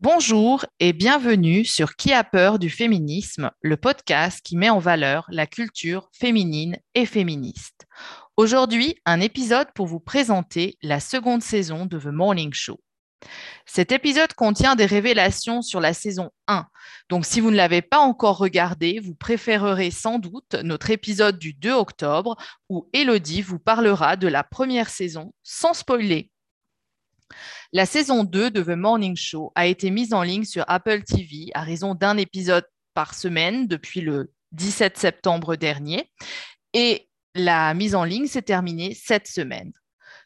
Bonjour et bienvenue sur Qui a peur du féminisme, le podcast qui met en valeur la culture féminine et féministe. Aujourd'hui, un épisode pour vous présenter la seconde saison de The Morning Show. Cet épisode contient des révélations sur la saison 1. Donc si vous ne l'avez pas encore regardé, vous préférerez sans doute notre épisode du 2 octobre où Elodie vous parlera de la première saison sans spoiler. La saison 2 de The Morning Show a été mise en ligne sur Apple TV à raison d'un épisode par semaine depuis le 17 septembre dernier. Et la mise en ligne s'est terminée cette semaine,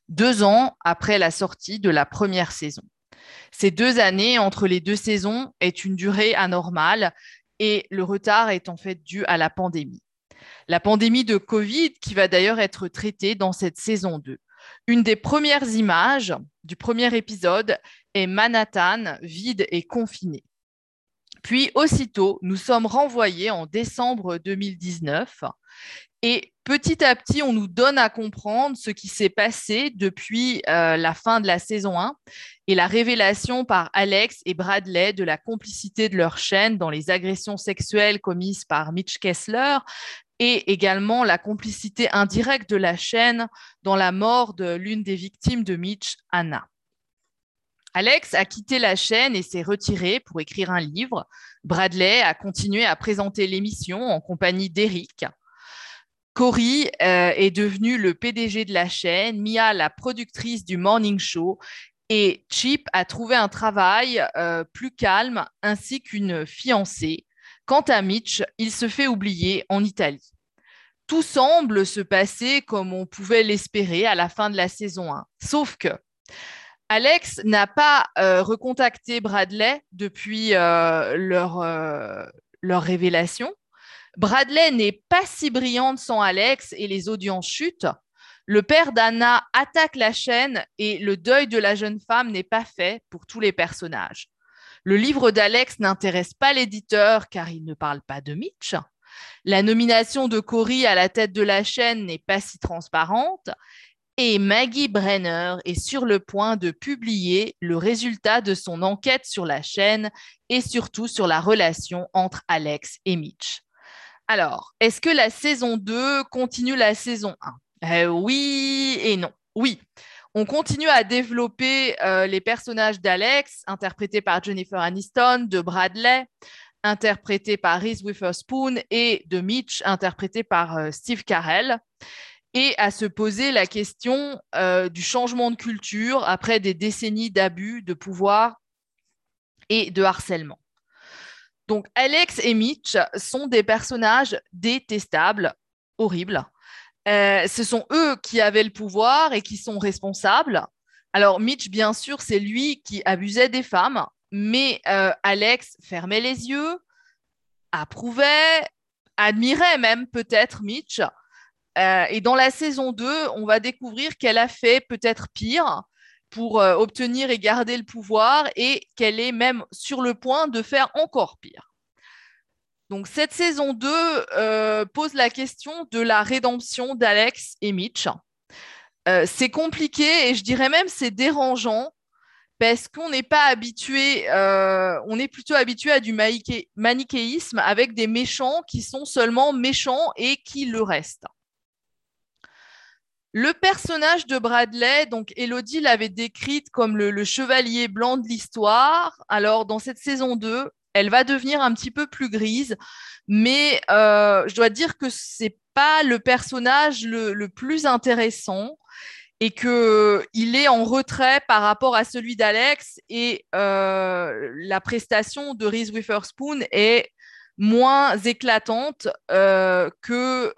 deux ans après la sortie de la première saison. Ces deux années entre les deux saisons est une durée anormale et le retard est en fait dû à la pandémie. La pandémie de Covid qui va d'ailleurs être traitée dans cette saison 2. Une des premières images du premier épisode est Manhattan vide et confiné. Puis aussitôt, nous sommes renvoyés en décembre 2019 et petit à petit, on nous donne à comprendre ce qui s'est passé depuis euh, la fin de la saison 1 et la révélation par Alex et Bradley de la complicité de leur chaîne dans les agressions sexuelles commises par Mitch Kessler et également la complicité indirecte de la chaîne dans la mort de l'une des victimes de Mitch, Anna. Alex a quitté la chaîne et s'est retiré pour écrire un livre. Bradley a continué à présenter l'émission en compagnie d'Eric. Cory euh, est devenu le PDG de la chaîne, Mia la productrice du Morning Show et Chip a trouvé un travail euh, plus calme ainsi qu'une fiancée. Quant à Mitch, il se fait oublier en Italie. Tout semble se passer comme on pouvait l'espérer à la fin de la saison 1. Sauf que Alex n'a pas euh, recontacté Bradley depuis euh, leur, euh, leur révélation. Bradley n'est pas si brillante sans Alex et les audiences chutent. Le père d'Anna attaque la chaîne et le deuil de la jeune femme n'est pas fait pour tous les personnages. Le livre d'Alex n'intéresse pas l'éditeur car il ne parle pas de Mitch. La nomination de Cory à la tête de la chaîne n'est pas si transparente. Et Maggie Brenner est sur le point de publier le résultat de son enquête sur la chaîne et surtout sur la relation entre Alex et Mitch. Alors, est-ce que la saison 2 continue la saison 1 euh, Oui et non. Oui, on continue à développer euh, les personnages d'Alex, interprétés par Jennifer Aniston, de Bradley, interprété par Reese Witherspoon, et de Mitch, interprété par euh, Steve Carell, et à se poser la question euh, du changement de culture après des décennies d'abus de pouvoir et de harcèlement. Donc Alex et Mitch sont des personnages détestables, horribles, euh, ce sont eux qui avaient le pouvoir et qui sont responsables. Alors Mitch, bien sûr, c'est lui qui abusait des femmes, mais euh, Alex fermait les yeux, approuvait, admirait même peut-être Mitch. Euh, et dans la saison 2, on va découvrir qu'elle a fait peut-être pire pour obtenir et garder le pouvoir et qu'elle est même sur le point de faire encore pire. Donc cette saison 2 euh, pose la question de la rédemption d'Alex et Mitch. Euh, c'est compliqué et je dirais même c'est dérangeant parce qu'on n'est pas habitué, euh, on est plutôt habitué à du manichéisme avec des méchants qui sont seulement méchants et qui le restent. Le personnage de Bradley, donc Elodie l'avait décrite comme le, le chevalier blanc de l'histoire. Alors dans cette saison 2, elle va devenir un petit peu plus grise, mais euh, je dois dire que c'est pas le personnage le, plus intéressant et qu'il est en retrait par rapport à celui d'Alex et euh, la prestation de Reese Witherspoon est moins éclatante euh, que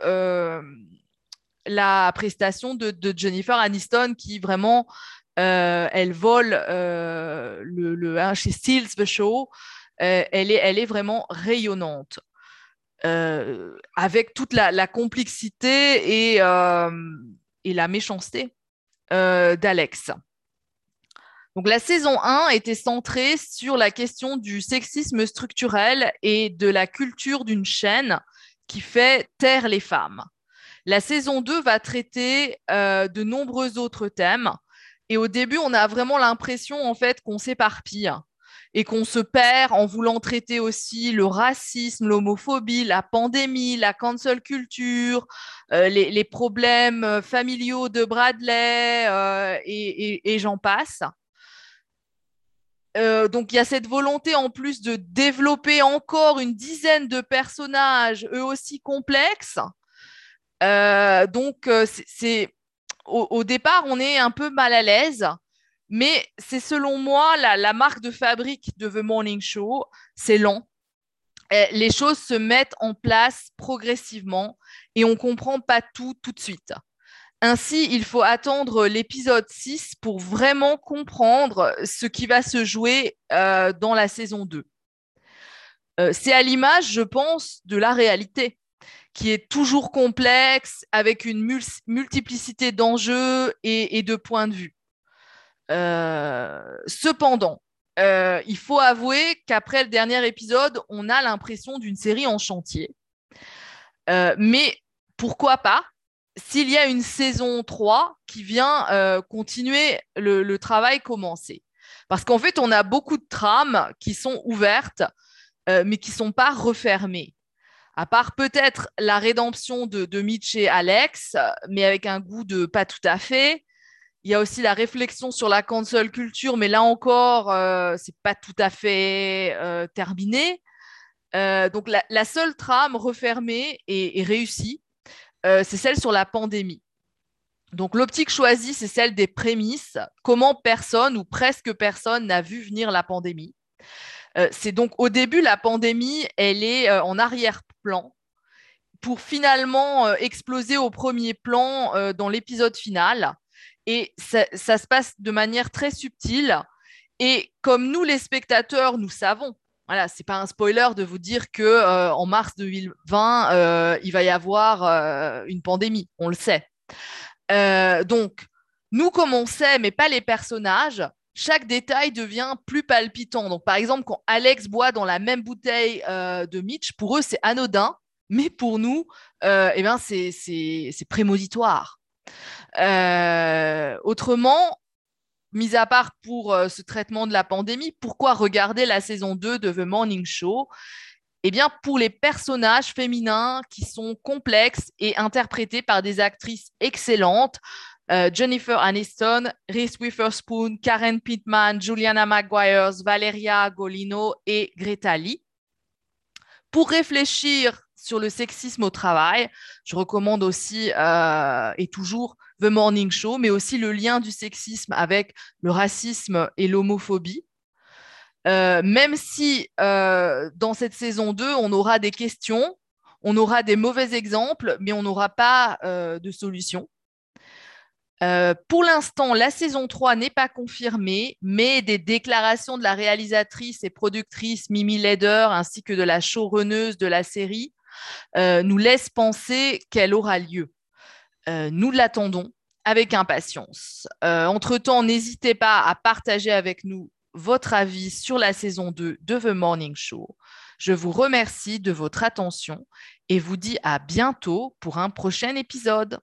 la prestation de, Jennifer Aniston qui vraiment elle vole le, le hein, chez Steals the Show euh, elle, est, vraiment rayonnante. Euh, avec toute la, complexité et, euh, et, la méchanceté d'Alex. Donc la saison 1 était centrée sur la question du sexisme structurel et de la culture d'une chaîne qui fait taire les femmes. La saison 2 va traiter de nombreux autres thèmes et au début, on a vraiment l'impression en fait qu'on s'éparpille et qu'on se perd en voulant traiter aussi le racisme, l'homophobie, la pandémie, la cancel culture, euh, les, problèmes familiaux de Bradley euh, et, j'en passe. Euh, donc il y a cette volonté en plus de développer encore une dizaine de personnages, eux aussi complexes. donc c'est au, départ, on est un peu mal à l'aise mais c'est selon moi la, marque de fabrique de The Morning Show. C'est lent. Les choses se mettent en place progressivement et on ne comprend pas tout tout de suite. Ainsi, il faut attendre l'épisode 6 pour vraiment comprendre ce qui va se jouer euh, dans la saison 2. Euh, c'est à l'image, je pense, de la réalité, qui est toujours complexe, avec une multiplicité d'enjeux et, de points de vue. Euh, cependant, euh, il faut avouer qu'après le dernier épisode, on a l'impression d'une série en chantier. Euh, mais pourquoi pas? S'il y a une saison 3 qui vient continuer le, travail commencé Parce qu'en fait, on a beaucoup de trames qui sont ouvertes, mais qui ne sont pas refermées. À part peut-être la rédemption de, de Mitch et Alex, mais avec un goût de pas tout à fait. Il y a aussi la réflexion sur la cancel culture, mais là encore, euh, c'est pas tout à fait euh, terminé. Euh, donc la, seule trame refermée et, réussie, c'est celle sur la pandémie. Donc l'optique choisie, c'est celle des prémices. Comment personne ou presque personne n'a vu venir la pandémie. c'est donc au début, la pandémie, elle est en arrière-plan pour finalement exploser au premier plan dans l'épisode final et ça, se passe de manière très subtile. Et comme nous, les spectateurs, nous savons, voilà, c'est pas un spoiler de vous dire que euh, en mars 2020, euh, il va y avoir euh, une pandémie. On le sait. donc, nous, comme on sait, mais pas les personnages, chaque détail devient plus palpitant. Donc, par exemple, quand Alex boit dans la même bouteille de Mitch, pour eux, c'est anodin, mais pour nous, eh ben, c'est prémonitoire. Euh, autrement, mis à part pour euh, ce traitement de la pandémie, pourquoi regarder la saison 2 de The Morning Show? Eh bien, pour les personnages féminins qui sont complexes et interprétés par des actrices excellentes. Euh, Jennifer Aniston, Reese Witherspoon, Karen Pittman, Juliana Maguire, Valeria Golino et Greta Lee. Pour réfléchir sur le sexisme au travail, je recommande aussi et toujours The Morning Show, mais aussi le lien du sexisme avec le racisme et l'homophobie. Euh, même si euh, dans cette saison 2, on aura des questions, on aura des mauvais exemples, mais on n'aura pas euh, de solution. pour l'instant, la saison 3 n'est pas confirmée, mais des déclarations de la réalisatrice et productrice Mimi Leder ainsi que de la showrunneuse de la série nous laissent penser qu'elle aura lieu. Euh, nous l'attendons avec impatience. Euh, entre-temps, n'hésitez pas à partager avec nous votre avis sur la saison 2 de The Morning Show. Je vous remercie de votre attention et vous dis à bientôt pour un prochain épisode.